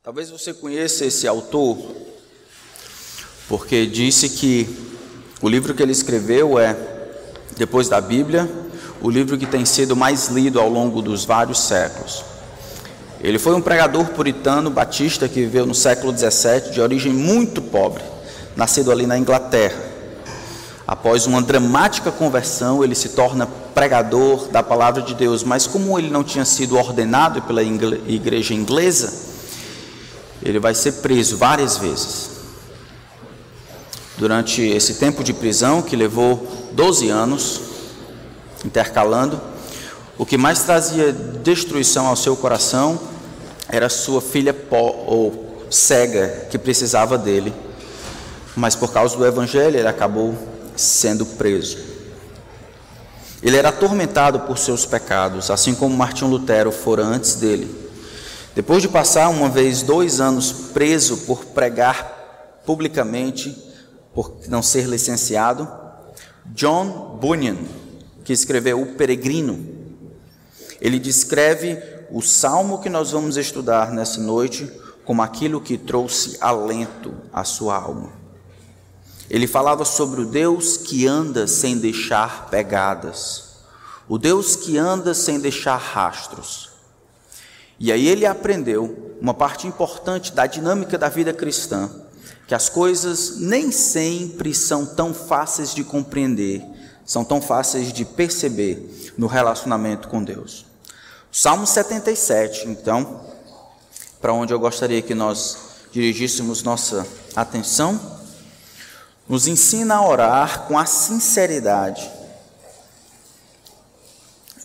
Talvez você conheça esse autor, porque disse que o livro que ele escreveu é, depois da Bíblia, o livro que tem sido mais lido ao longo dos vários séculos. Ele foi um pregador puritano batista que viveu no século XVII, de origem muito pobre, nascido ali na Inglaterra. Após uma dramática conversão, ele se torna pregador da palavra de Deus, mas como ele não tinha sido ordenado pela igreja inglesa, ele vai ser preso várias vezes. Durante esse tempo de prisão, que levou 12 anos, intercalando, o que mais trazia destruição ao seu coração era sua filha ou cega, que precisava dele. Mas por causa do evangelho, ele acabou sendo preso. Ele era atormentado por seus pecados, assim como Martinho Lutero fora antes dele. Depois de passar uma vez dois anos preso por pregar publicamente, por não ser licenciado, John Bunyan, que escreveu O Peregrino, ele descreve o salmo que nós vamos estudar nessa noite como aquilo que trouxe alento à sua alma. Ele falava sobre o Deus que anda sem deixar pegadas, o Deus que anda sem deixar rastros, e aí ele aprendeu uma parte importante da dinâmica da vida cristã, que as coisas nem sempre são tão fáceis de compreender, são tão fáceis de perceber no relacionamento com Deus. Salmo 77, então, para onde eu gostaria que nós dirigíssemos nossa atenção, nos ensina a orar com a sinceridade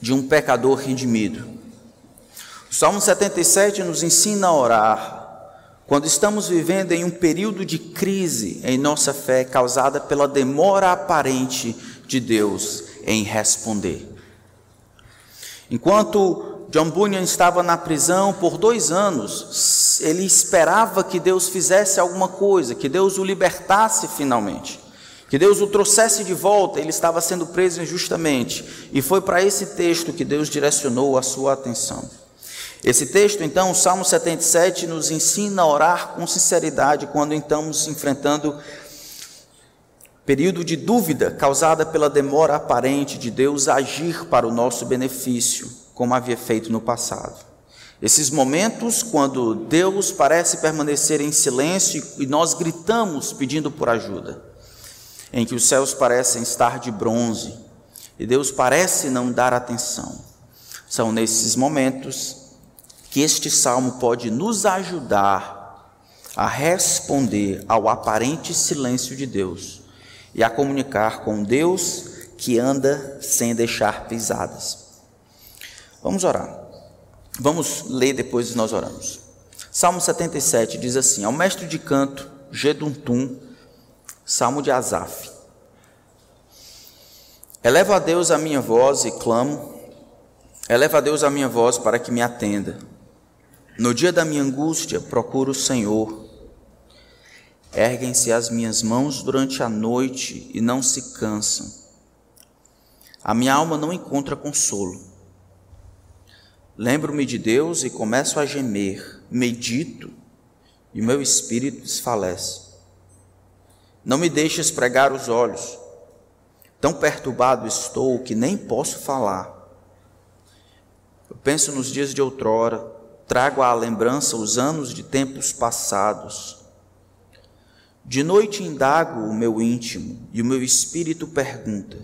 de um pecador redimido o Salmo 77 nos ensina a orar quando estamos vivendo em um período de crise em nossa fé causada pela demora aparente de Deus em responder. Enquanto John Bunyan estava na prisão por dois anos, ele esperava que Deus fizesse alguma coisa, que Deus o libertasse finalmente, que Deus o trouxesse de volta. Ele estava sendo preso injustamente, e foi para esse texto que Deus direcionou a sua atenção. Esse texto, então, o Salmo 77, nos ensina a orar com sinceridade quando estamos enfrentando período de dúvida causada pela demora aparente de Deus agir para o nosso benefício, como havia feito no passado. Esses momentos, quando Deus parece permanecer em silêncio e nós gritamos pedindo por ajuda, em que os céus parecem estar de bronze e Deus parece não dar atenção, são nesses momentos que este salmo pode nos ajudar a responder ao aparente silêncio de Deus e a comunicar com Deus que anda sem deixar pisadas. Vamos orar. Vamos ler depois nós oramos. Salmo 77 diz assim: Ao mestre de canto, Geduntum, salmo de Asaf. Elevo a Deus a minha voz e clamo, eleva a Deus a minha voz para que me atenda. No dia da minha angústia, procuro o Senhor. Erguem-se as minhas mãos durante a noite e não se cansam. A minha alma não encontra consolo. Lembro-me de Deus e começo a gemer, medito e meu espírito desfalece. Não me deixes pregar os olhos. Tão perturbado estou que nem posso falar. Eu penso nos dias de outrora trago à lembrança os anos de tempos passados. De noite indago o meu íntimo e o meu espírito pergunta: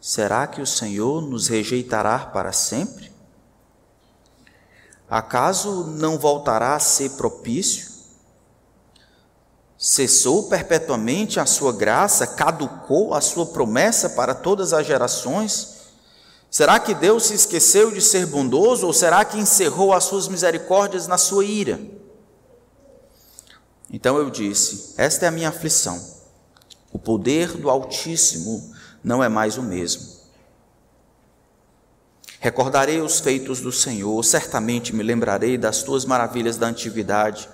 Será que o Senhor nos rejeitará para sempre? Acaso não voltará a ser propício? Cessou perpetuamente a sua graça, caducou a sua promessa para todas as gerações? Será que Deus se esqueceu de ser bondoso ou será que encerrou as suas misericórdias na sua ira? Então eu disse: Esta é a minha aflição. O poder do Altíssimo não é mais o mesmo. Recordarei os feitos do Senhor, certamente me lembrarei das tuas maravilhas da antiguidade.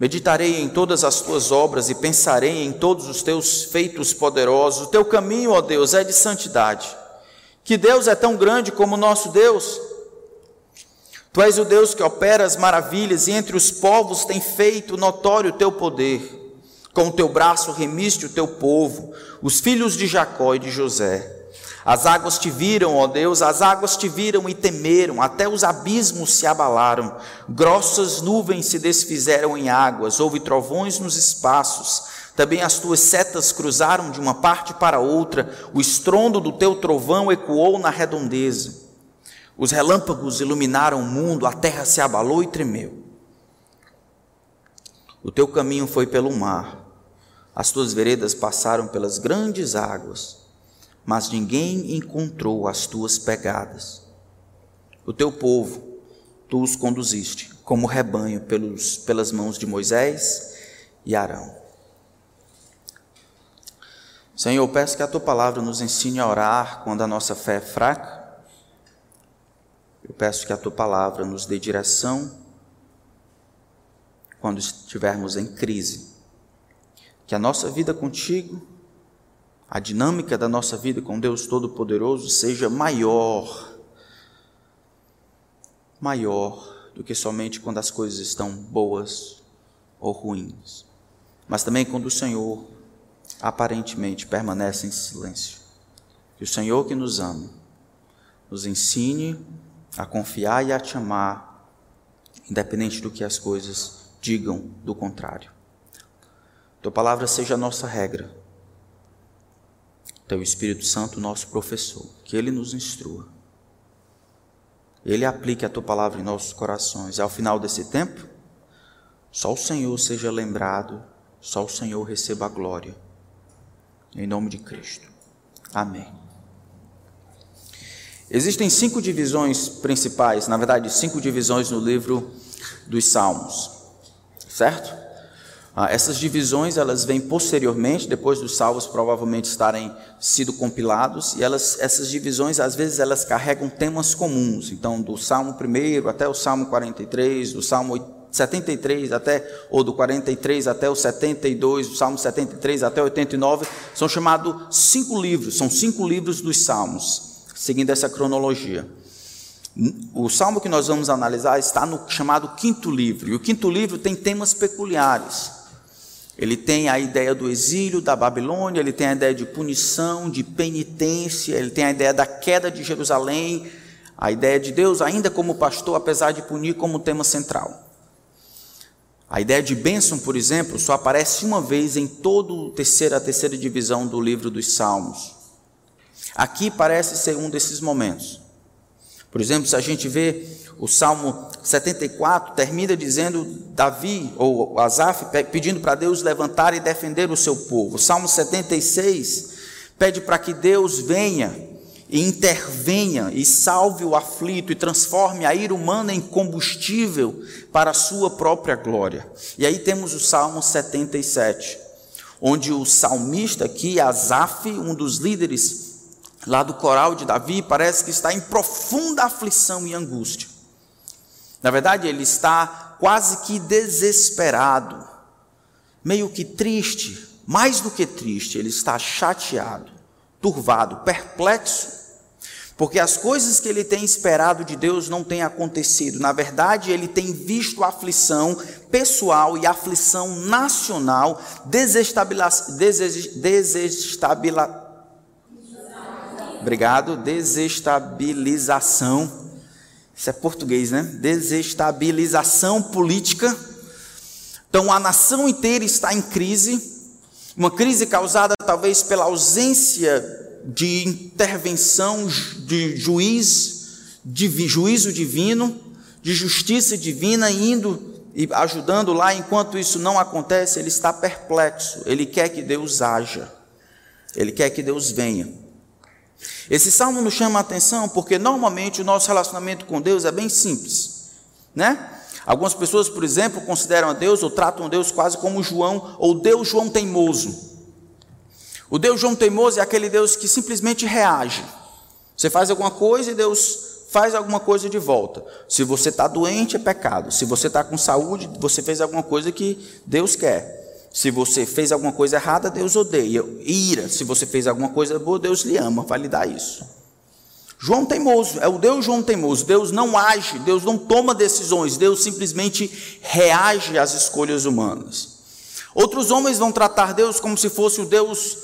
Meditarei em todas as tuas obras e pensarei em todos os teus feitos poderosos. O teu caminho, ó Deus, é de santidade. Que Deus é tão grande como o nosso Deus? Tu és o Deus que opera as maravilhas e entre os povos tem feito notório o teu poder. Com o teu braço remiste o teu povo, os filhos de Jacó e de José. As águas te viram, ó Deus, as águas te viram e temeram, até os abismos se abalaram, grossas nuvens se desfizeram em águas, houve trovões nos espaços, também as tuas setas cruzaram de uma parte para outra, o estrondo do teu trovão ecoou na redondeza. Os relâmpagos iluminaram o mundo, a terra se abalou e tremeu. O teu caminho foi pelo mar, as tuas veredas passaram pelas grandes águas mas ninguém encontrou as tuas pegadas. O teu povo, tu os conduziste como rebanho pelos, pelas mãos de Moisés e Arão. Senhor, peço que a tua palavra nos ensine a orar quando a nossa fé é fraca. Eu peço que a tua palavra nos dê direção quando estivermos em crise. Que a nossa vida contigo a dinâmica da nossa vida com Deus Todo-Poderoso seja maior, maior do que somente quando as coisas estão boas ou ruins, mas também quando o Senhor aparentemente permanece em silêncio. Que o Senhor que nos ama nos ensine a confiar e a te amar, independente do que as coisas digam do contrário. Tua palavra seja a nossa regra teu Espírito Santo, nosso professor, que ele nos instrua. Ele aplique a tua palavra em nossos corações. E ao final desse tempo, só o Senhor seja lembrado, só o Senhor receba a glória. Em nome de Cristo. Amém. Existem cinco divisões principais, na verdade, cinco divisões no livro dos Salmos, certo? Ah, essas divisões elas vêm posteriormente, depois dos salvos provavelmente estarem sido compilados, e elas, essas divisões às vezes elas carregam temas comuns. Então, do Salmo 1 até o Salmo 43, do Salmo 73 até ou do 43 até o 72, do Salmo 73 até o 89, são chamados cinco livros, são cinco livros dos Salmos, seguindo essa cronologia. O salmo que nós vamos analisar está no chamado quinto livro, e o quinto livro tem temas peculiares. Ele tem a ideia do exílio da Babilônia, ele tem a ideia de punição, de penitência, ele tem a ideia da queda de Jerusalém, a ideia de Deus ainda como pastor, apesar de punir como tema central. A ideia de bênção, por exemplo, só aparece uma vez em toda terceira, a terceira divisão do livro dos Salmos. Aqui parece ser um desses momentos. Por exemplo, se a gente vê o Salmo 74 termina dizendo Davi ou Asaf pedindo para Deus levantar e defender o seu povo. O Salmo 76 pede para que Deus venha e intervenha e salve o aflito e transforme a ira humana em combustível para a sua própria glória. E aí temos o Salmo 77, onde o salmista aqui, Asaf, um dos líderes lá do coral de Davi, parece que está em profunda aflição e angústia. Na verdade, ele está quase que desesperado, meio que triste, mais do que triste, ele está chateado, turvado, perplexo, porque as coisas que ele tem esperado de Deus não têm acontecido. Na verdade, ele tem visto aflição pessoal e aflição nacional. Desestabila, obrigado, desestabilização isso é português, né? Desestabilização política. Então a nação inteira está em crise, uma crise causada talvez pela ausência de intervenção de juiz, de juízo divino, de justiça divina indo e ajudando lá, enquanto isso não acontece, ele está perplexo, ele quer que Deus haja, ele quer que Deus venha. Esse salmo nos chama a atenção porque normalmente o nosso relacionamento com Deus é bem simples, né? Algumas pessoas, por exemplo, consideram a Deus ou tratam Deus quase como João ou Deus João teimoso. O Deus João teimoso é aquele Deus que simplesmente reage. Você faz alguma coisa e Deus faz alguma coisa de volta. Se você está doente, é pecado. Se você está com saúde, você fez alguma coisa que Deus quer. Se você fez alguma coisa errada, Deus odeia. Ira. Se você fez alguma coisa boa, Deus lhe ama. Vai lhe dar isso. João teimoso, é o Deus João teimoso. Deus não age, Deus não toma decisões, Deus simplesmente reage às escolhas humanas. Outros homens vão tratar Deus como se fosse o Deus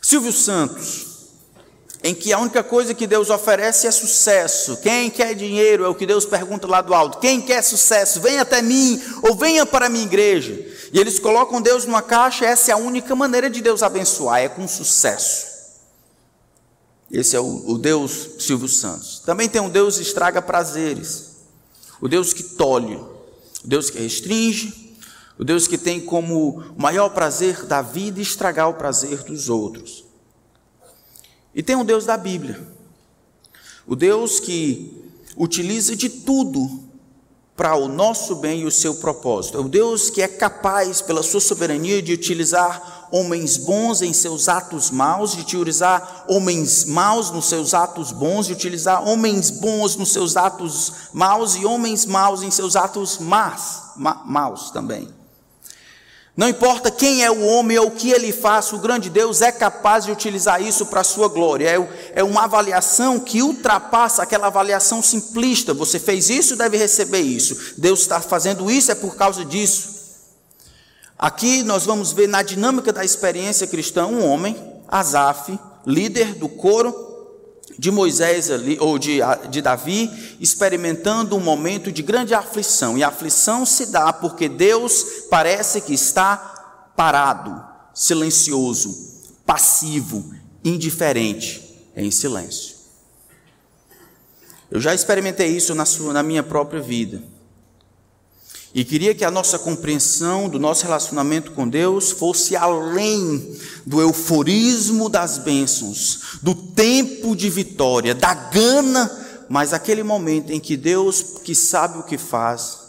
Silvio Santos, em que a única coisa que Deus oferece é sucesso. Quem quer dinheiro é o que Deus pergunta lá do alto. Quem quer sucesso, venha até mim ou venha para a minha igreja. E eles colocam Deus numa caixa, essa é a única maneira de Deus abençoar, é com sucesso. Esse é o, o Deus Silvio Santos. Também tem um Deus estraga prazeres, o Deus que tolhe, o Deus que restringe, o Deus que tem como maior prazer da vida estragar o prazer dos outros. E tem o Deus da Bíblia, o Deus que utiliza de tudo para o nosso bem e o seu propósito. É o Deus que é capaz, pela sua soberania, de utilizar homens bons em seus atos maus, de utilizar homens maus nos seus atos bons, de utilizar homens bons nos seus atos maus e homens maus em seus atos más, ma, maus também. Não importa quem é o homem ou o que ele faz, o grande Deus é capaz de utilizar isso para a sua glória. É, é uma avaliação que ultrapassa aquela avaliação simplista. Você fez isso, deve receber isso. Deus está fazendo isso, é por causa disso. Aqui nós vamos ver na dinâmica da experiência cristã um homem, Asaf, líder do coro de Moisés ali, ou de, de Davi, experimentando um momento de grande aflição. E a aflição se dá porque Deus parece que está parado, silencioso, passivo, indiferente, em silêncio. Eu já experimentei isso na, sua, na minha própria vida. E queria que a nossa compreensão do nosso relacionamento com Deus fosse além do euforismo das bênçãos, do tempo de vitória, da gana, mas aquele momento em que Deus, que sabe o que faz,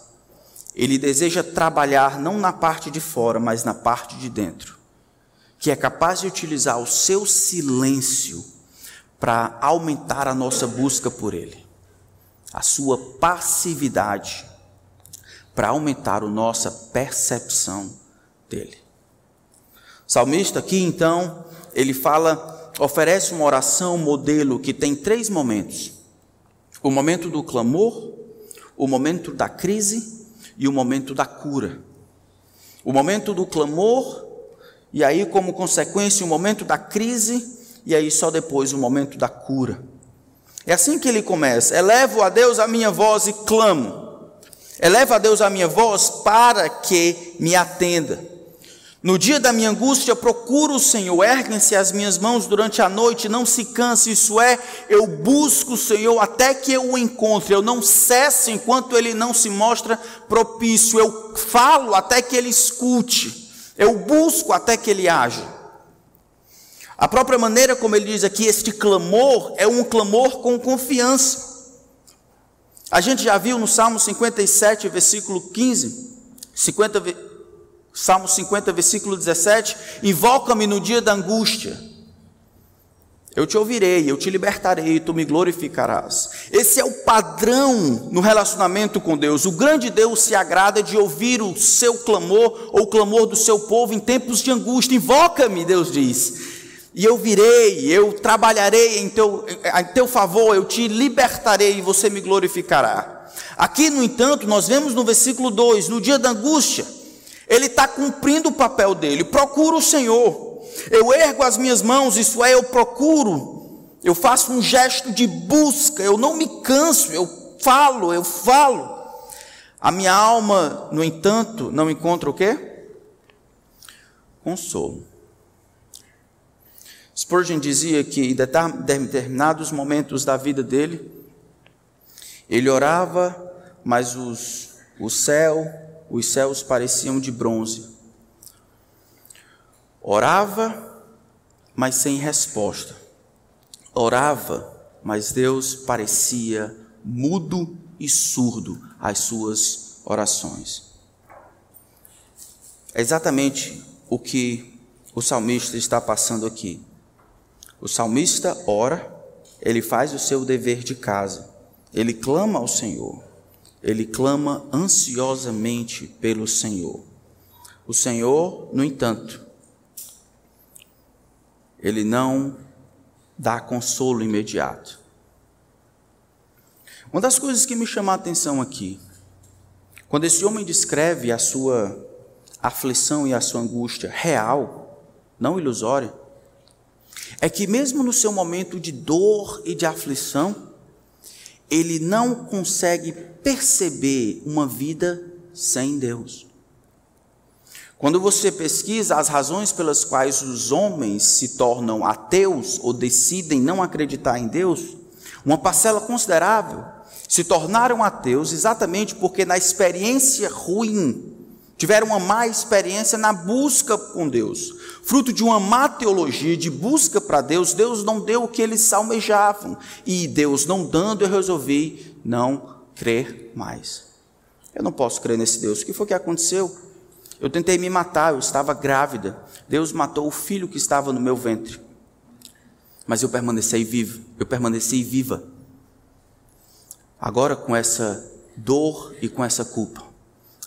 ele deseja trabalhar não na parte de fora, mas na parte de dentro, que é capaz de utilizar o seu silêncio para aumentar a nossa busca por Ele, a sua passividade para aumentar a nossa percepção dele. O salmista aqui então, ele fala, oferece uma oração modelo que tem três momentos: o momento do clamor, o momento da crise e o momento da cura. O momento do clamor, e aí, como consequência, o momento da crise, e aí só depois o momento da cura. É assim que ele começa: elevo a Deus a minha voz e clamo. Eleva a Deus a minha voz para que me atenda. No dia da minha angústia, procuro o Senhor, erguem-se as minhas mãos durante a noite, não se canse, isso é, eu busco o Senhor até que eu o encontre, eu não cesso enquanto ele não se mostra propício, eu falo até que ele escute, eu busco até que ele age. A própria maneira como ele diz aqui, este clamor é um clamor com confiança. A gente já viu no Salmo 57, versículo 15, 50, Salmo 50, versículo 17: Invoca-me no dia da angústia. Eu te ouvirei, eu te libertarei, tu me glorificarás. Esse é o padrão no relacionamento com Deus. O grande Deus se agrada de ouvir o seu clamor ou o clamor do seu povo em tempos de angústia. Invoca-me, Deus diz e eu virei, eu trabalharei em teu, em teu favor, eu te libertarei e você me glorificará. Aqui, no entanto, nós vemos no versículo 2: no dia da angústia, ele está cumprindo o papel dele, procura o Senhor. Eu ergo as minhas mãos, isso é, eu procuro, eu faço um gesto de busca, eu não me canso, eu falo, eu falo. A minha alma, no entanto, não encontra o quê? Consolo. Spurgeon dizia que em determinados momentos da vida dele, ele orava, mas os, o céu, os céus pareciam de bronze. Orava, mas sem resposta. Orava, mas Deus parecia mudo e surdo às suas orações. É exatamente o que o salmista está passando aqui. O salmista ora, ele faz o seu dever de casa, ele clama ao Senhor, ele clama ansiosamente pelo Senhor. O Senhor, no entanto, ele não dá consolo imediato. Uma das coisas que me chama a atenção aqui, quando esse homem descreve a sua aflição e a sua angústia real, não ilusória, é que mesmo no seu momento de dor e de aflição, ele não consegue perceber uma vida sem Deus. Quando você pesquisa as razões pelas quais os homens se tornam ateus ou decidem não acreditar em Deus, uma parcela considerável se tornaram ateus exatamente porque na experiência ruim tiveram uma má experiência na busca com Deus. Fruto de uma má teologia de busca para Deus, Deus não deu o que eles almejavam. E Deus não dando, eu resolvi não crer mais. Eu não posso crer nesse Deus. O que foi que aconteceu? Eu tentei me matar, eu estava grávida. Deus matou o filho que estava no meu ventre. Mas eu permaneci vivo, eu permaneci viva. Agora com essa dor e com essa culpa.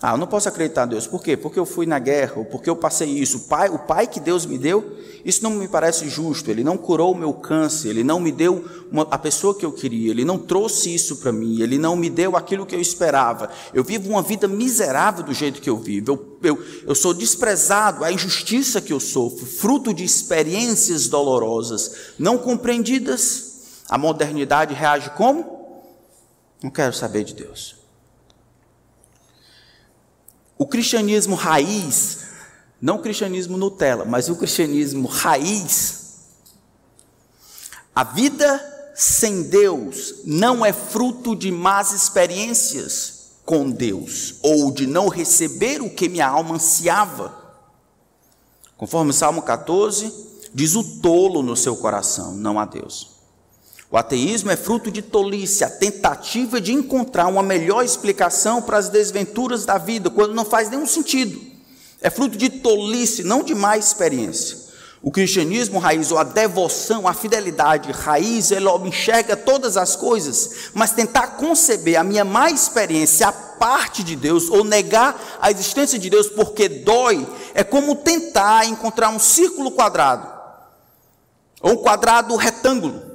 Ah, eu não posso acreditar em Deus. Por quê? Porque eu fui na guerra, ou porque eu passei isso. O pai, o pai que Deus me deu, isso não me parece justo. Ele não curou o meu câncer, ele não me deu uma, a pessoa que eu queria, ele não trouxe isso para mim, ele não me deu aquilo que eu esperava. Eu vivo uma vida miserável do jeito que eu vivo. Eu, eu, eu sou desprezado, a injustiça que eu sofro, fruto de experiências dolorosas, não compreendidas. A modernidade reage como? Não quero saber de Deus. O cristianismo raiz, não o cristianismo Nutella, mas o cristianismo raiz, a vida sem Deus não é fruto de más experiências com Deus, ou de não receber o que minha alma ansiava. Conforme Salmo 14, diz o tolo no seu coração, não a Deus. O ateísmo é fruto de tolice, a tentativa de encontrar uma melhor explicação para as desventuras da vida, quando não faz nenhum sentido. É fruto de tolice, não de má experiência. O cristianismo raiz, ou a devoção, a fidelidade raiz, ele enxerga todas as coisas, mas tentar conceber a minha má experiência a parte de Deus, ou negar a existência de Deus porque dói, é como tentar encontrar um círculo quadrado, ou um quadrado retângulo.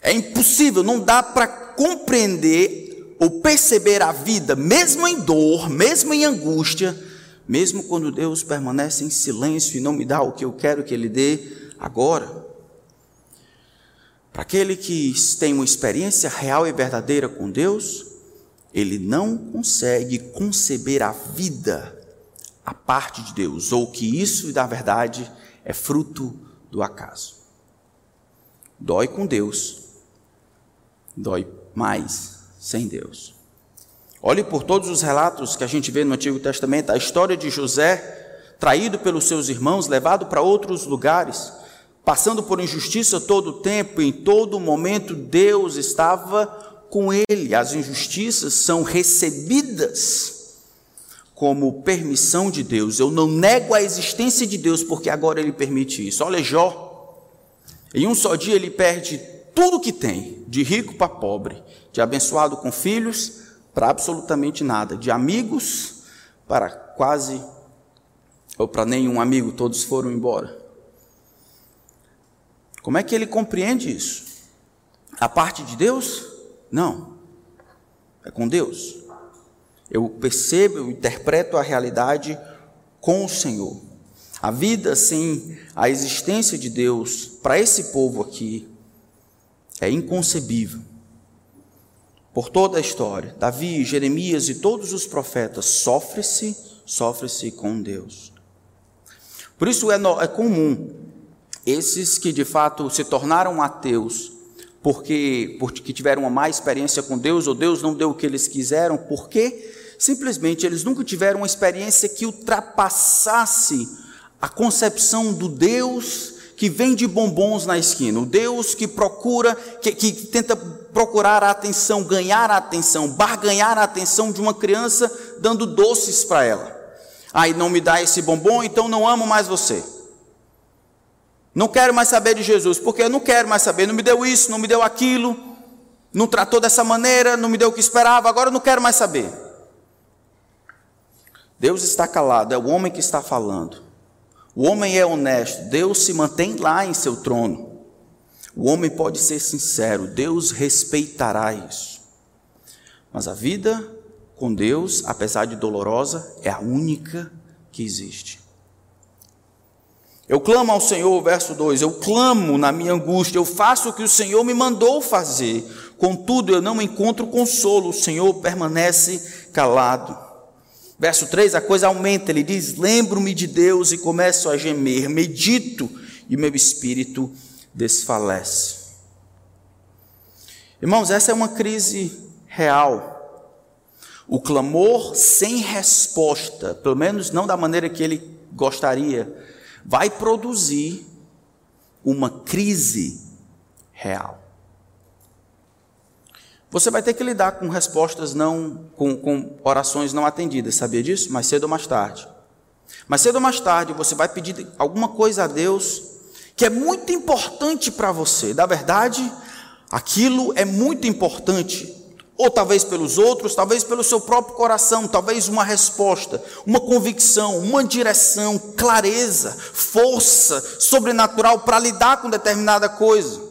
É impossível, não dá para compreender ou perceber a vida, mesmo em dor, mesmo em angústia, mesmo quando Deus permanece em silêncio e não me dá o que eu quero que Ele dê agora. Para aquele que tem uma experiência real e verdadeira com Deus, ele não consegue conceber a vida a parte de Deus, ou que isso, na verdade, é fruto do acaso. Dói com Deus, dói mais sem Deus. Olhe por todos os relatos que a gente vê no Antigo Testamento, a história de José, traído pelos seus irmãos, levado para outros lugares, passando por injustiça todo o tempo, em todo momento Deus estava com ele. As injustiças são recebidas como permissão de Deus. Eu não nego a existência de Deus porque agora ele permite isso. Olha Jó, em um só dia ele perde tudo que tem, de rico para pobre, de abençoado com filhos para absolutamente nada, de amigos para quase ou para nenhum amigo, todos foram embora. Como é que ele compreende isso? A parte de Deus? Não. É com Deus. Eu percebo, eu interpreto a realidade com o Senhor. A vida sem a existência de Deus para esse povo aqui é inconcebível. Por toda a história, Davi, Jeremias e todos os profetas, sofre-se, sofre-se com Deus. Por isso é, é comum esses que de fato se tornaram ateus, porque, porque tiveram uma má experiência com Deus, ou Deus não deu o que eles quiseram, porque simplesmente eles nunca tiveram uma experiência que ultrapassasse a concepção do Deus que vende bombons na esquina, o Deus que procura, que, que tenta procurar a atenção, ganhar a atenção, barganhar a atenção de uma criança dando doces para ela. Aí não me dá esse bombom, então não amo mais você. Não quero mais saber de Jesus, porque eu não quero mais saber, não me deu isso, não me deu aquilo, não tratou dessa maneira, não me deu o que esperava, agora eu não quero mais saber. Deus está calado, é o homem que está falando. O homem é honesto, Deus se mantém lá em seu trono. O homem pode ser sincero, Deus respeitará isso. Mas a vida com Deus, apesar de dolorosa, é a única que existe. Eu clamo ao Senhor, verso 2: Eu clamo na minha angústia, eu faço o que o Senhor me mandou fazer, contudo eu não encontro consolo, o Senhor permanece calado. Verso 3, a coisa aumenta, ele diz: Lembro-me de Deus e começo a gemer, medito e meu espírito desfalece. Irmãos, essa é uma crise real. O clamor sem resposta, pelo menos não da maneira que ele gostaria, vai produzir uma crise real. Você vai ter que lidar com respostas não, com, com orações não atendidas, sabia disso? Mais cedo ou mais tarde. Mais cedo ou mais tarde você vai pedir alguma coisa a Deus que é muito importante para você. Da verdade, aquilo é muito importante ou talvez pelos outros, talvez pelo seu próprio coração, talvez uma resposta, uma convicção, uma direção, clareza, força sobrenatural para lidar com determinada coisa.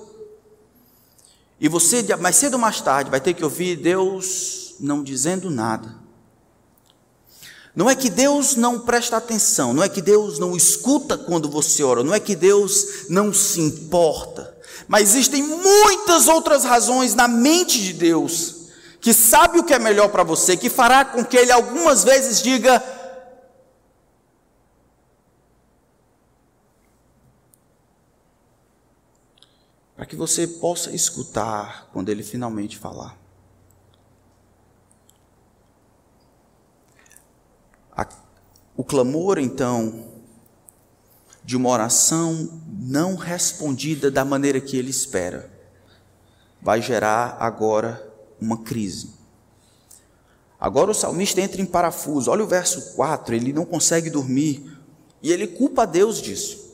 E você, mais cedo ou mais tarde, vai ter que ouvir Deus não dizendo nada. Não é que Deus não presta atenção, não é que Deus não escuta quando você ora, não é que Deus não se importa, mas existem muitas outras razões na mente de Deus que sabe o que é melhor para você, que fará com que ele algumas vezes diga: que você possa escutar quando ele finalmente falar. o clamor, então, de uma oração não respondida da maneira que ele espera, vai gerar agora uma crise. Agora o salmista entra em parafuso. Olha o verso 4, ele não consegue dormir e ele culpa Deus disso.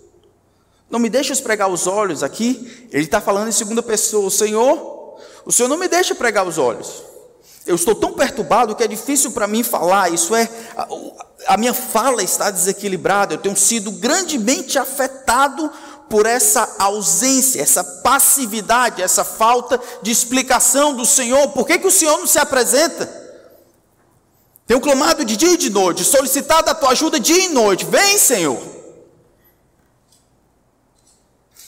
Não me deixa pregar os olhos aqui. Ele está falando em segunda pessoa: Senhor, o Senhor não me deixa pregar os olhos. Eu estou tão perturbado que é difícil para mim falar. Isso é, a, a minha fala está desequilibrada. Eu tenho sido grandemente afetado por essa ausência, essa passividade, essa falta de explicação do Senhor. Por que, que o Senhor não se apresenta? Tenho clamado de dia e de noite, solicitado a tua ajuda dia e noite. Vem, Senhor.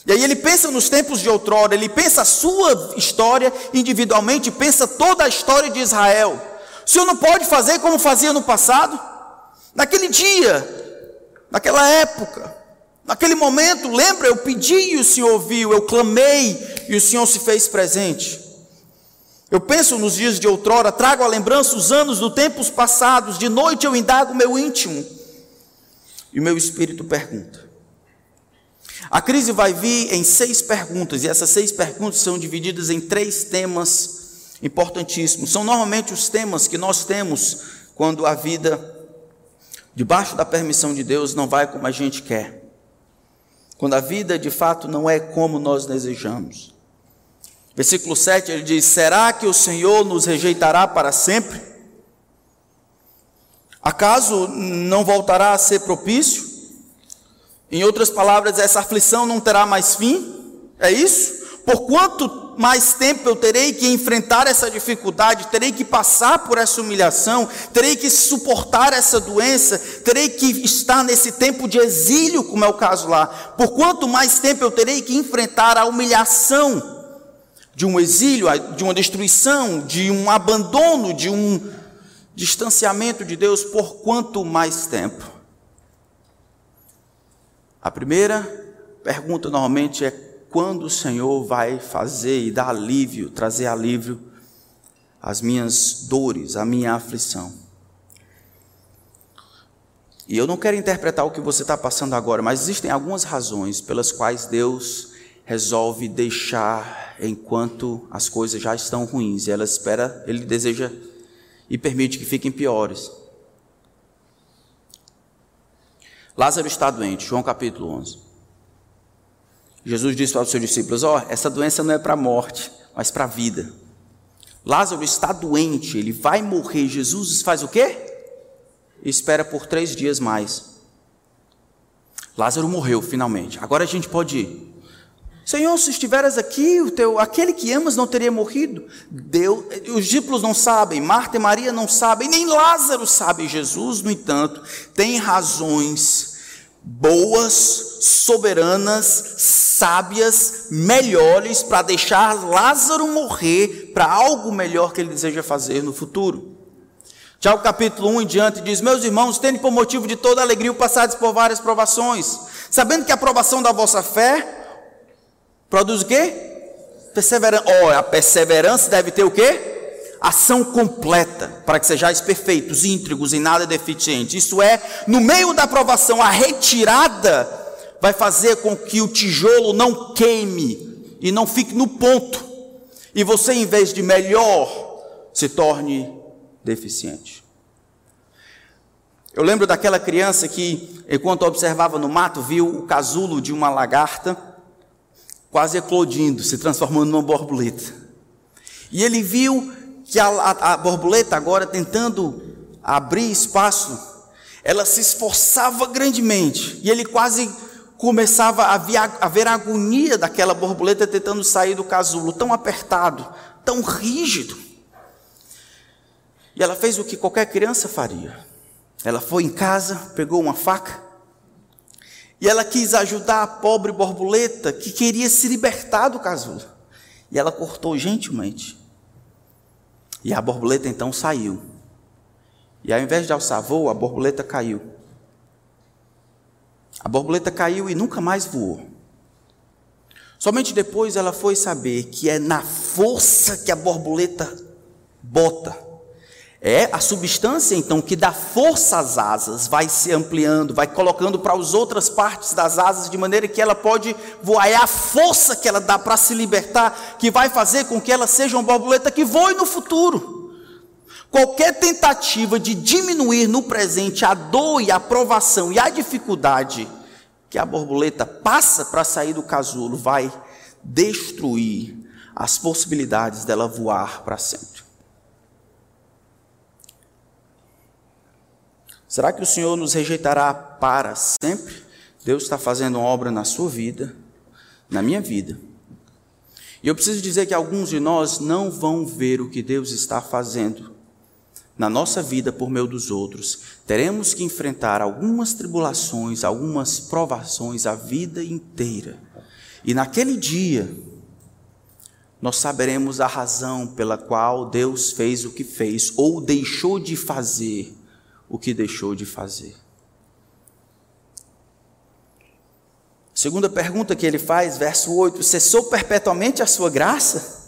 E aí ele pensa nos tempos de outrora, ele pensa a sua história individualmente, pensa toda a história de Israel. O Senhor não pode fazer como fazia no passado? Naquele dia, naquela época. Naquele momento, lembra, eu pedi e o Senhor ouviu, eu clamei e o Senhor se fez presente. Eu penso nos dias de outrora, trago à lembrança os anos dos tempos passados, de noite eu indago meu íntimo e o meu espírito pergunta. A crise vai vir em seis perguntas, e essas seis perguntas são divididas em três temas importantíssimos. São normalmente os temas que nós temos quando a vida, debaixo da permissão de Deus, não vai como a gente quer quando a vida de fato não é como nós desejamos. Versículo 7 ele diz: Será que o Senhor nos rejeitará para sempre? Acaso não voltará a ser propício? Em outras palavras, essa aflição não terá mais fim? É isso? Por quanto mais tempo eu terei que enfrentar essa dificuldade, terei que passar por essa humilhação, terei que suportar essa doença, terei que estar nesse tempo de exílio, como é o caso lá. Por quanto mais tempo eu terei que enfrentar a humilhação de um exílio, de uma destruição, de um abandono, de um distanciamento de Deus, por quanto mais tempo? A primeira pergunta normalmente é quando o Senhor vai fazer e dar alívio, trazer alívio às minhas dores, à minha aflição. E eu não quero interpretar o que você está passando agora, mas existem algumas razões pelas quais Deus resolve deixar enquanto as coisas já estão ruins. Ela espera, Ele deseja e permite que fiquem piores. Lázaro está doente, João capítulo 11. Jesus disse para os seus discípulos: Ó, oh, essa doença não é para a morte, mas para a vida. Lázaro está doente, ele vai morrer. Jesus faz o quê? Espera por três dias mais. Lázaro morreu finalmente. Agora a gente pode ir. Senhor, se estiveras aqui, o teu, aquele que amas não teria morrido. Deus, os discípulos não sabem, Marta e Maria não sabem, nem Lázaro sabe. Jesus, no entanto, tem razões boas, soberanas, sábias, melhores para deixar Lázaro morrer para algo melhor que ele deseja fazer no futuro. Já o capítulo 1 em diante diz: Meus irmãos, tendo por motivo de toda alegria o passados por várias provações, sabendo que a aprovação da vossa fé Produz o quê? Perseverança. Oh, a perseverança deve ter o quê? Ação completa, para que sejais perfeitos, íntegros e nada deficientes. Isso é, no meio da aprovação, a retirada vai fazer com que o tijolo não queime e não fique no ponto. E você, em vez de melhor, se torne deficiente. Eu lembro daquela criança que, enquanto observava no mato, viu o casulo de uma lagarta quase eclodindo, se transformando numa borboleta. E ele viu que a, a, a borboleta, agora tentando abrir espaço, ela se esforçava grandemente, e ele quase começava a, via, a ver a agonia daquela borboleta tentando sair do casulo, tão apertado, tão rígido. E ela fez o que qualquer criança faria. Ela foi em casa, pegou uma faca, e ela quis ajudar a pobre borboleta que queria se libertar do casulo. E ela cortou gentilmente. E a borboleta então saiu. E ao invés de alçar voo, a borboleta caiu. A borboleta caiu e nunca mais voou. Somente depois ela foi saber que é na força que a borboleta bota é a substância então que dá força às asas, vai se ampliando, vai colocando para as outras partes das asas de maneira que ela pode voar. É a força que ela dá para se libertar que vai fazer com que ela seja uma borboleta que voe no futuro. Qualquer tentativa de diminuir no presente a dor e a provação e a dificuldade que a borboleta passa para sair do casulo vai destruir as possibilidades dela voar para sempre. Será que o Senhor nos rejeitará para sempre? Deus está fazendo uma obra na sua vida, na minha vida. E eu preciso dizer que alguns de nós não vão ver o que Deus está fazendo na nossa vida por meio dos outros. Teremos que enfrentar algumas tribulações, algumas provações a vida inteira. E naquele dia, nós saberemos a razão pela qual Deus fez o que fez ou deixou de fazer o que deixou de fazer. Segunda pergunta que ele faz, verso 8: cessou perpetuamente a sua graça?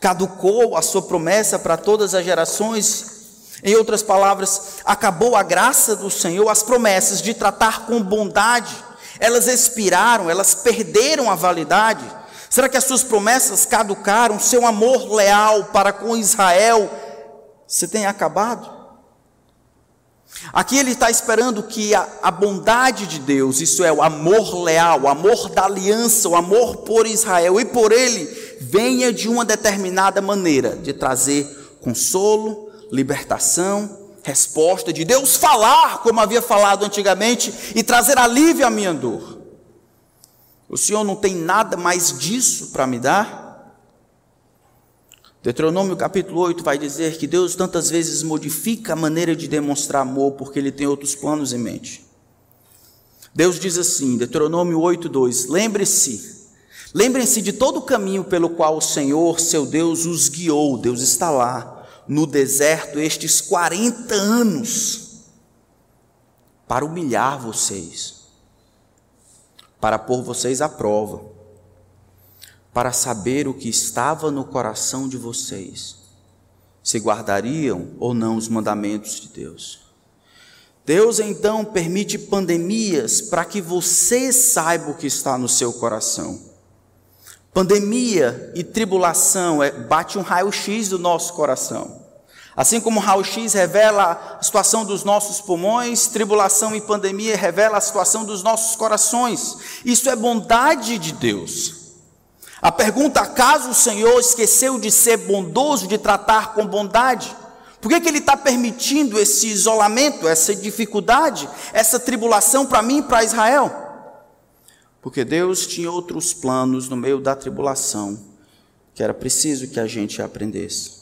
Caducou a sua promessa para todas as gerações? Em outras palavras, acabou a graça do Senhor, as promessas de tratar com bondade, elas expiraram, elas perderam a validade. Será que as suas promessas caducaram? Seu amor leal para com Israel se tem acabado? Aqui ele está esperando que a, a, bondade de Deus, isso é, o amor leal, o amor da aliança, o amor por Israel e por ele, venha de uma determinada maneira de trazer consolo, libertação, resposta, de Deus falar, como havia falado antigamente, e trazer alívio à minha dor. O Senhor não tem nada mais disso para me dar? Deuteronômio capítulo 8 vai dizer que Deus tantas vezes modifica a maneira de demonstrar amor porque ele tem outros planos em mente. Deus diz assim, Deuteronômio 8:2, lembre-se, lembrem-se de todo o caminho pelo qual o Senhor, seu Deus, os guiou. Deus está lá no deserto estes 40 anos para humilhar vocês, para pôr vocês à prova para saber o que estava no coração de vocês, se guardariam ou não os mandamentos de Deus. Deus então permite pandemias para que você saiba o que está no seu coração. Pandemia e tribulação é, bate um raio-x do nosso coração. Assim como o raio-x revela a situação dos nossos pulmões, tribulação e pandemia revela a situação dos nossos corações. Isso é bondade de Deus. A pergunta: acaso o Senhor esqueceu de ser bondoso, de tratar com bondade? Por que, que Ele está permitindo esse isolamento, essa dificuldade, essa tribulação para mim e para Israel? Porque Deus tinha outros planos no meio da tribulação, que era preciso que a gente aprendesse.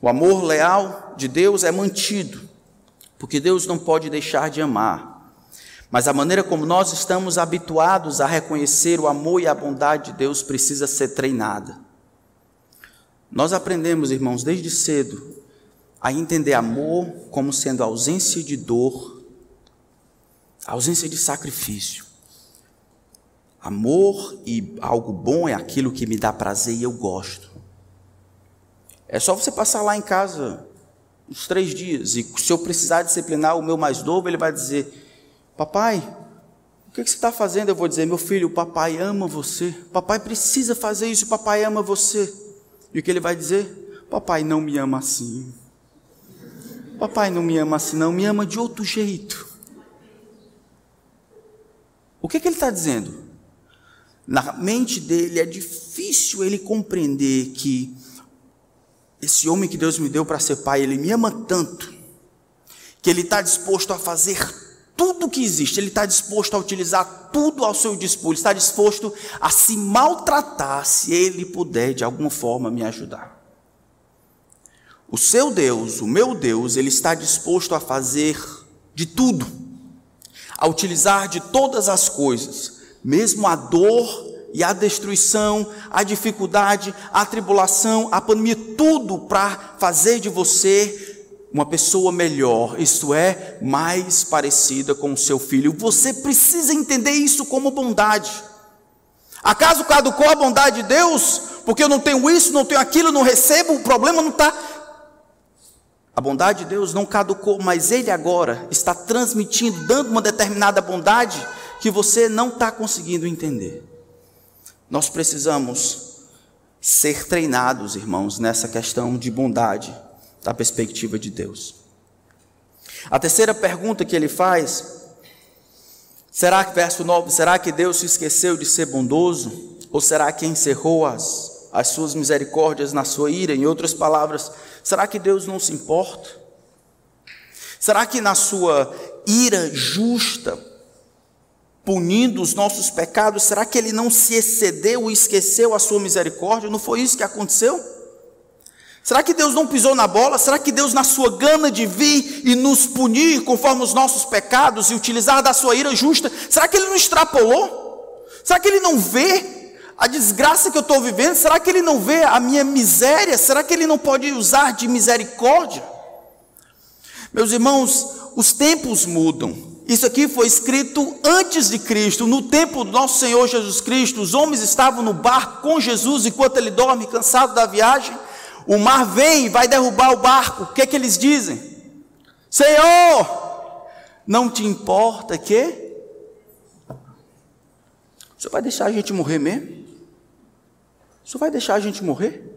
O amor leal de Deus é mantido, porque Deus não pode deixar de amar. Mas a maneira como nós estamos habituados a reconhecer o amor e a bondade de Deus precisa ser treinada. Nós aprendemos, irmãos, desde cedo, a entender amor como sendo ausência de dor, ausência de sacrifício. Amor e algo bom é aquilo que me dá prazer e eu gosto. É só você passar lá em casa uns três dias e se eu precisar disciplinar o meu mais novo, ele vai dizer: Papai, o que, você está fazendo? Eu vou dizer: Meu filho, o papai ama você. Papai precisa fazer isso, papai ama você. E o que ele vai dizer? Papai não me ama assim. Papai não me ama assim, não, me ama de outro jeito. O que, que ele está dizendo? Na mente dele é difícil ele compreender que esse homem que Deus me deu para ser pai, ele me ama tanto, que ele está disposto a fazer tudo que existe, ele está disposto a utilizar tudo ao seu dispor, ele está disposto a se maltratar se ele puder de alguma forma me ajudar. O seu Deus, o meu Deus, ele está disposto a fazer de tudo, a utilizar de todas as coisas, mesmo a dor e a destruição, a dificuldade, a tribulação, a pandemia, tudo para fazer de você uma pessoa melhor, isto é, mais parecida com o seu filho. Você precisa entender isso como bondade. Acaso caducou a bondade de Deus? Porque eu não tenho isso, não tenho aquilo, não recebo, o problema não está. A bondade de Deus não caducou, mas Ele agora está transmitindo, dando uma determinada bondade que você não está conseguindo entender. Nós precisamos ser treinados, irmãos, nessa questão de bondade da perspectiva de Deus. A terceira pergunta que ele faz, será que, verso 9, será que Deus se esqueceu de ser bondoso? Ou será que encerrou as, as suas misericórdias na sua ira? Em outras palavras, será que Deus não se importa? Será que na sua ira justa, punindo os nossos pecados, será que ele não se excedeu e esqueceu a sua misericórdia? Não foi isso que aconteceu? Será que Deus não pisou na bola? Será que Deus, na sua gana de vir e nos punir conforme os nossos pecados e utilizar da sua ira justa, será que Ele não extrapolou? Será que Ele não vê a desgraça que eu estou vivendo? Será que Ele não vê a minha miséria? Será que Ele não pode usar de misericórdia? Meus irmãos, os tempos mudam. Isso aqui foi escrito antes de Cristo, no tempo do nosso Senhor Jesus Cristo. Os homens estavam no barco com Jesus enquanto ele dorme, cansado da viagem. O mar vem e vai derrubar o barco. O que é que eles dizem? Senhor, não te importa que? O Senhor vai deixar a gente morrer mesmo? O Senhor vai deixar a gente morrer?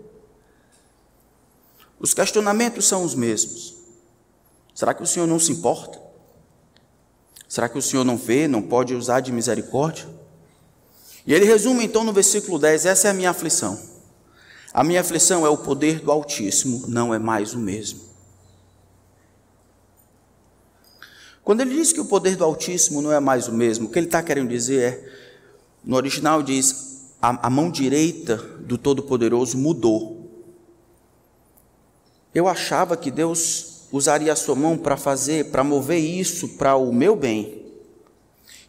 Os questionamentos são os mesmos. Será que o Senhor não se importa? Será que o Senhor não vê, não pode usar de misericórdia? E ele resume então no versículo 10: essa é a minha aflição. A minha aflição é o poder do Altíssimo, não é mais o mesmo. Quando ele diz que o poder do Altíssimo não é mais o mesmo, o que ele está querendo dizer é, no original diz, a, a mão direita do Todo-Poderoso mudou. Eu achava que Deus usaria a sua mão para fazer, para mover isso para o meu bem.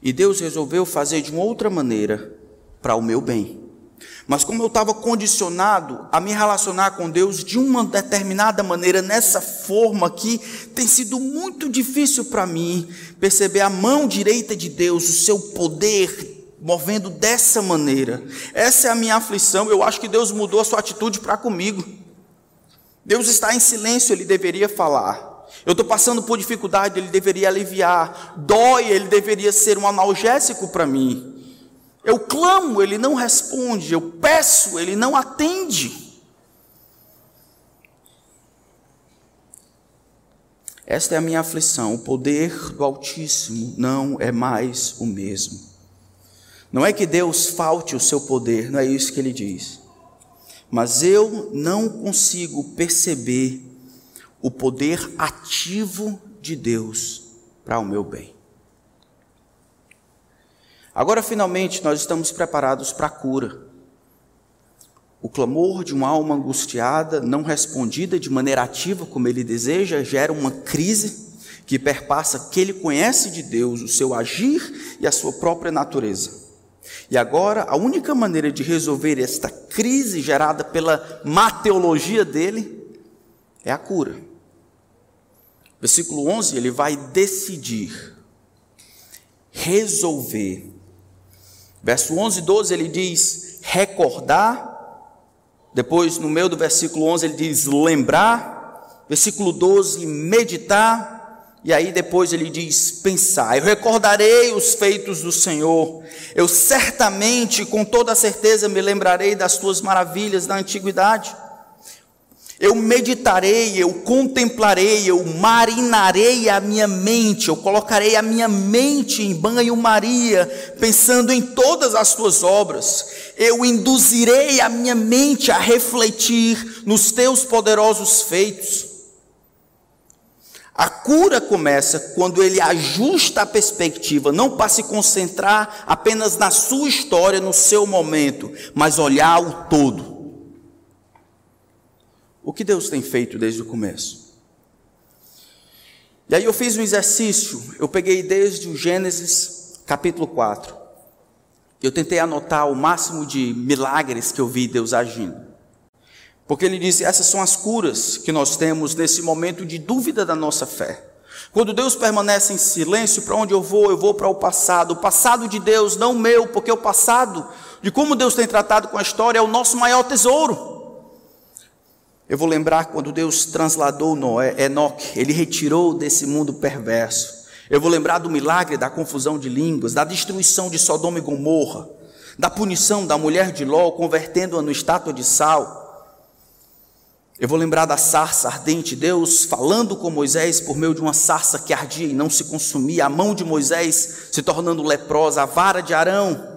E Deus resolveu fazer de uma outra maneira, para o meu bem. Mas como eu estava condicionado a me relacionar com Deus de uma determinada maneira, nessa forma aqui, tem sido muito difícil para mim perceber a mão direita de Deus, o seu poder movendo dessa maneira. Essa é a minha aflição. Eu acho que Deus mudou a sua atitude para comigo. Deus está em silêncio, ele deveria falar. Eu estou passando por dificuldade, ele deveria aliviar. Dói, ele deveria ser um analgésico para mim. Eu clamo, ele não responde. Eu peço, ele não atende. Esta é a minha aflição. O poder do Altíssimo não é mais o mesmo. Não é que Deus falte o seu poder, não é isso que ele diz. Mas eu não consigo perceber o poder ativo de Deus para o meu bem. Agora, finalmente, nós estamos preparados para a cura. O clamor de uma alma angustiada, não respondida de maneira ativa como ele deseja, gera uma crise que perpassa que ele conhece de Deus, o seu agir e a sua própria natureza. E agora, a única maneira de resolver esta crise gerada pela má teologia dele é a cura. Versículo 11, ele vai decidir, resolver. Verso 11 e 12 ele diz recordar. Depois, no meio do versículo 11, ele diz lembrar. Versículo 12, meditar. E aí depois ele diz: pensar, eu recordarei os feitos do Senhor, eu certamente, com toda certeza, me lembrarei das tuas maravilhas da antiguidade. Eu meditarei, eu contemplarei, eu marinarei a minha mente, eu colocarei a minha mente em banho-maria, pensando em todas as tuas obras. Eu induzirei a minha mente a refletir nos teus poderosos feitos. A cura começa quando ele ajusta a perspectiva, não para se concentrar apenas na sua história, no seu momento, mas olhar o todo. O que Deus tem feito desde o começo? E aí eu fiz um exercício, eu peguei desde o Gênesis capítulo 4. Eu tentei anotar o máximo de milagres que eu vi Deus agindo. Porque ele diz: essas são as curas que nós temos nesse momento de dúvida da nossa fé. Quando Deus permanece em silêncio, para onde eu vou? Eu vou para o passado. O passado de Deus, não o meu, porque o passado de como Deus tem tratado com a história é o nosso maior tesouro. Eu vou lembrar quando Deus transladou Noé, Enoque, ele retirou desse mundo perverso. Eu vou lembrar do milagre da confusão de línguas, da destruição de Sodoma e Gomorra, da punição da mulher de Ló, convertendo-a no estátua de sal. Eu vou lembrar da sarça ardente, Deus falando com Moisés por meio de uma sarça que ardia e não se consumia, a mão de Moisés se tornando leprosa, a vara de Arão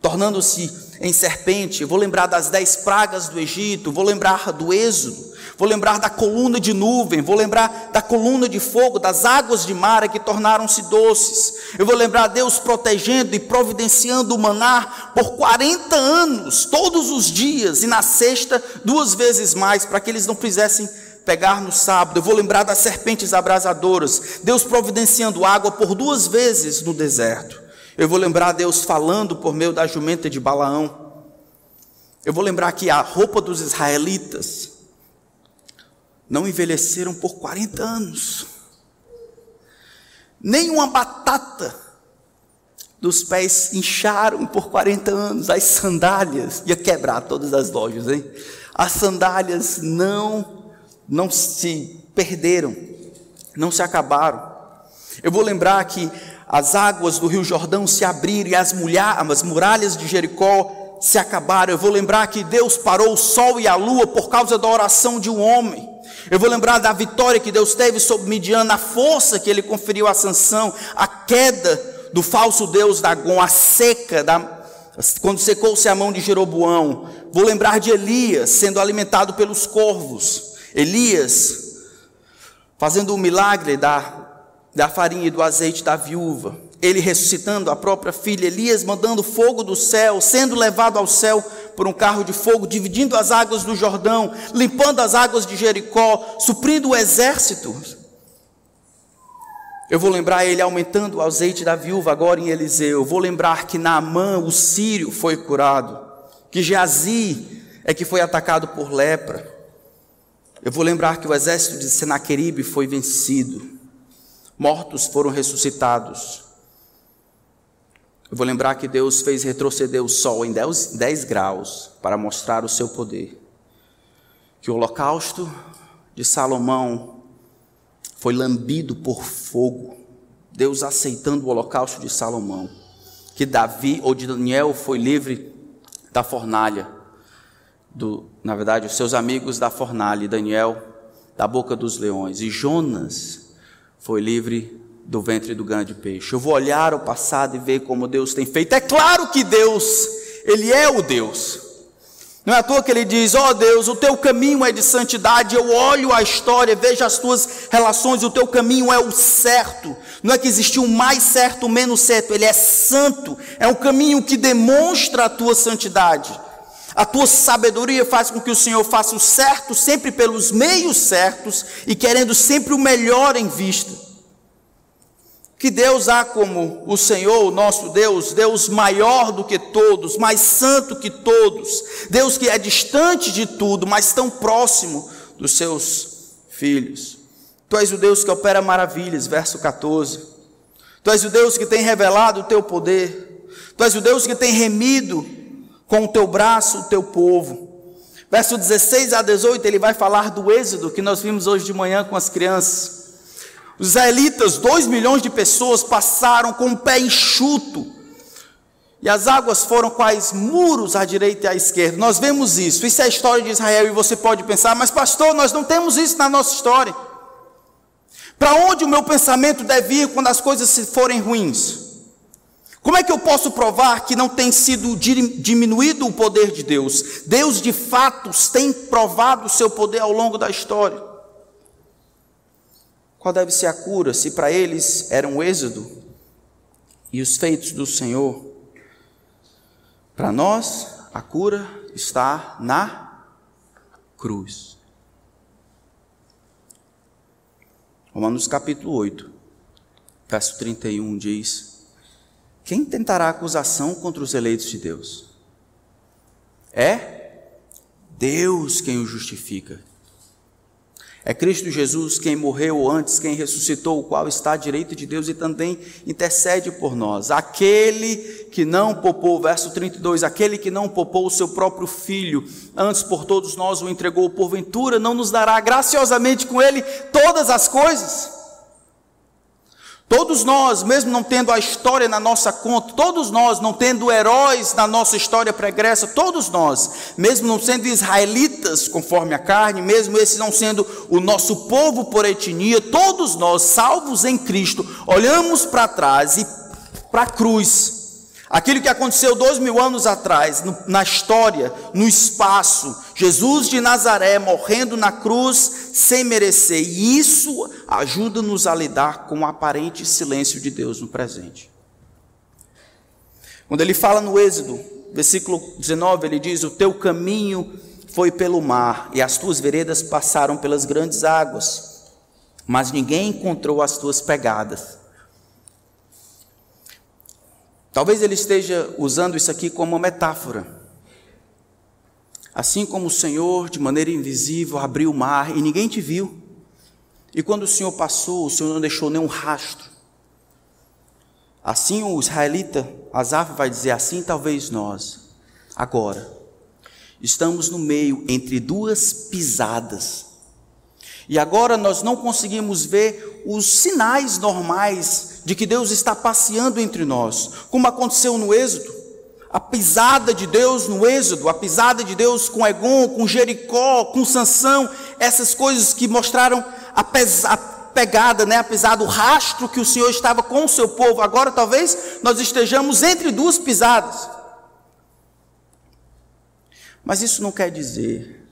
tornando-se em serpente. Vou lembrar das dez pragas do Egito, vou lembrar do Êxodo, vou lembrar da coluna de nuvem, vou lembrar da coluna de fogo, das águas de mar que tornaram-se doces. Eu vou lembrar Deus protegendo e providenciando o maná por 40 anos, todos os dias, e na sexta, duas vezes mais, para que eles não fizessem pegar no sábado. Eu vou lembrar das serpentes abrasadoras, Deus providenciando água por duas vezes no deserto. Eu vou lembrar Deus falando por meio da jumenta de Balaão. Eu vou lembrar que a roupa dos israelitas não envelheceram por 40 anos. Nem uma batata dos pés incharam por 40 anos. As sandálias, ia quebrar todas as lojas, hein? As sandálias não, não se perderam, não se acabaram. Eu vou lembrar que as águas do Rio Jordão se abriram e as, as muralhas de Jericó se acabaram. Eu vou lembrar que Deus parou o sol e a lua por causa da oração de um homem. Eu vou lembrar da vitória que Deus teve sobre Midian, a força que ele conferiu a Sansão, a queda do falso Deus Dagon, a seca da, quando secou-se a mão de Jeroboão. Vou lembrar de Elias sendo alimentado pelos corvos. Elias fazendo o milagre da da farinha e do azeite da viúva, ele ressuscitando a própria filha, Elias mandando fogo do céu, sendo levado ao céu por um carro de fogo, dividindo as águas do Jordão, limpando as águas de Jericó, suprindo o exército. Eu vou lembrar ele aumentando o azeite da viúva agora em Eliseu. Eu vou lembrar que Naamã, o sírio, foi curado, que Geazi é que foi atacado por lepra. Eu vou lembrar que o exército de Senaqueribe foi vencido mortos foram ressuscitados. Eu vou lembrar que Deus fez retroceder o sol em 10, 10 graus para mostrar o seu poder. Que o holocausto de Salomão foi lambido por fogo, Deus aceitando o holocausto de Salomão. Que Davi ou de Daniel foi livre da fornalha, do, na verdade, os seus amigos da fornalha, Daniel da boca dos leões, e Jonas foi livre do ventre do grande peixe. Eu vou olhar o passado e ver como Deus tem feito. É claro que Deus, Ele é o Deus. Não é à toa que ele diz: Ó oh Deus, o teu caminho é de santidade. Eu olho a história, vejo as tuas relações, o teu caminho é o certo. Não é que existiu um mais certo, menos certo, ele é santo. É um caminho que demonstra a tua santidade. A tua sabedoria faz com que o Senhor faça o certo sempre pelos meios certos e querendo sempre o melhor em vista. Que Deus há como o Senhor, o nosso Deus, Deus maior do que todos, mais santo que todos, Deus que é distante de tudo, mas tão próximo dos seus filhos. Tu és o Deus que opera maravilhas, verso 14. Tu és o Deus que tem revelado o teu poder. Tu és o Deus que tem remido com o teu braço o teu povo. Verso 16 a 18, ele vai falar do êxodo que nós vimos hoje de manhã com as crianças. Os israelitas, dois milhões de pessoas, passaram com o pé enxuto. E as águas foram quais muros à direita e à esquerda. Nós vemos isso. Isso é a história de Israel. E você pode pensar, mas pastor, nós não temos isso na nossa história. Para onde o meu pensamento deve ir quando as coisas forem ruins? Como é que eu posso provar que não tem sido diminuído o poder de Deus? Deus de fato tem provado o seu poder ao longo da história. Qual deve ser a cura, se para eles era um êxodo e os feitos do Senhor? Para nós, a cura está na cruz. Romanos capítulo 8, verso 31 diz: Quem tentará acusação contra os eleitos de Deus? É Deus quem o justifica. É Cristo Jesus quem morreu antes, quem ressuscitou, o qual está à direita de Deus e também intercede por nós. Aquele que não poupou, verso 32, aquele que não poupou o seu próprio filho, antes por todos nós o entregou, porventura não nos dará graciosamente com ele todas as coisas? Todos nós, mesmo não tendo a história na nossa conta, todos nós, não tendo heróis na nossa história pregressa, todos nós, mesmo não sendo israelitas conforme a carne, mesmo esses não sendo o nosso povo por etnia, todos nós, salvos em Cristo, olhamos para trás e para a cruz Aquilo que aconteceu dois mil anos atrás, no, na história, no espaço, Jesus de Nazaré morrendo na cruz sem merecer, e isso ajuda-nos a lidar com o aparente silêncio de Deus no presente. Quando ele fala no Êxodo, versículo 19, ele diz: O teu caminho foi pelo mar, e as tuas veredas passaram pelas grandes águas, mas ninguém encontrou as tuas pegadas. Talvez ele esteja usando isso aqui como uma metáfora. Assim como o Senhor, de maneira invisível, abriu o mar e ninguém te viu. E quando o Senhor passou, o Senhor não deixou nenhum rastro. Assim o israelita, Asaf vai dizer assim, talvez nós, agora, estamos no meio entre duas pisadas. E agora nós não conseguimos ver os sinais normais de que Deus está passeando entre nós, como aconteceu no Êxodo. A pisada de Deus no Êxodo, a pisada de Deus com Egon, com Jericó, com Sansão, essas coisas que mostraram a, a pegada, né, a pisada, o rastro que o Senhor estava com o seu povo. Agora talvez nós estejamos entre duas pisadas. Mas isso não quer dizer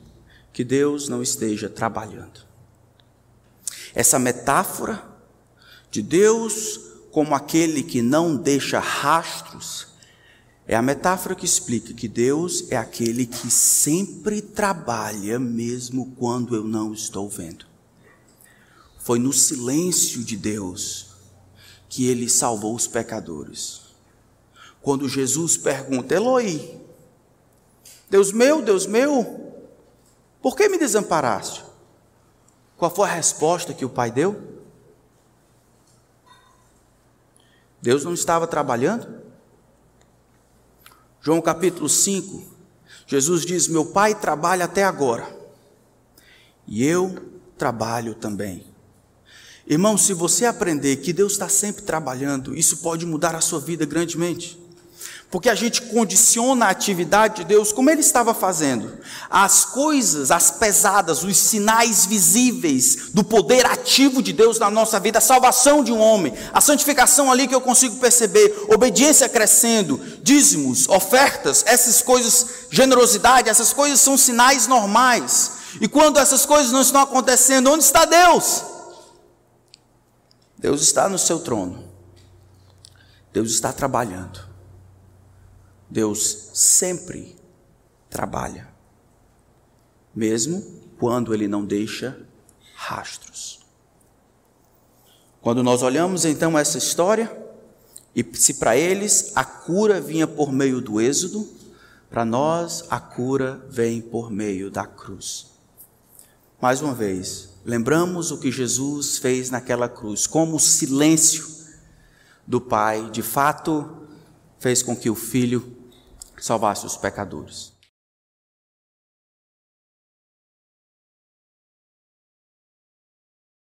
que Deus não esteja trabalhando. Essa metáfora de Deus como aquele que não deixa rastros, é a metáfora que explica que Deus é aquele que sempre trabalha, mesmo quando eu não estou vendo. Foi no silêncio de Deus que ele salvou os pecadores. Quando Jesus pergunta, Eloi, Deus meu, Deus meu, por que me desamparaste? Qual foi a resposta que o pai deu? Deus não estava trabalhando? João capítulo 5, Jesus diz: Meu pai trabalha até agora, e eu trabalho também. Irmão, se você aprender que Deus está sempre trabalhando, isso pode mudar a sua vida grandemente. Porque a gente condiciona a atividade de Deus como ele estava fazendo. As coisas, as pesadas, os sinais visíveis do poder ativo de Deus na nossa vida, a salvação de um homem, a santificação ali que eu consigo perceber, obediência crescendo, dízimos, ofertas, essas coisas, generosidade, essas coisas são sinais normais. E quando essas coisas não estão acontecendo, onde está Deus? Deus está no seu trono. Deus está trabalhando. Deus sempre trabalha, mesmo quando Ele não deixa rastros. Quando nós olhamos então essa história, e se para eles a cura vinha por meio do êxodo, para nós a cura vem por meio da cruz. Mais uma vez, lembramos o que Jesus fez naquela cruz, como o silêncio do Pai de fato fez com que o Filho salvasse os pecadores.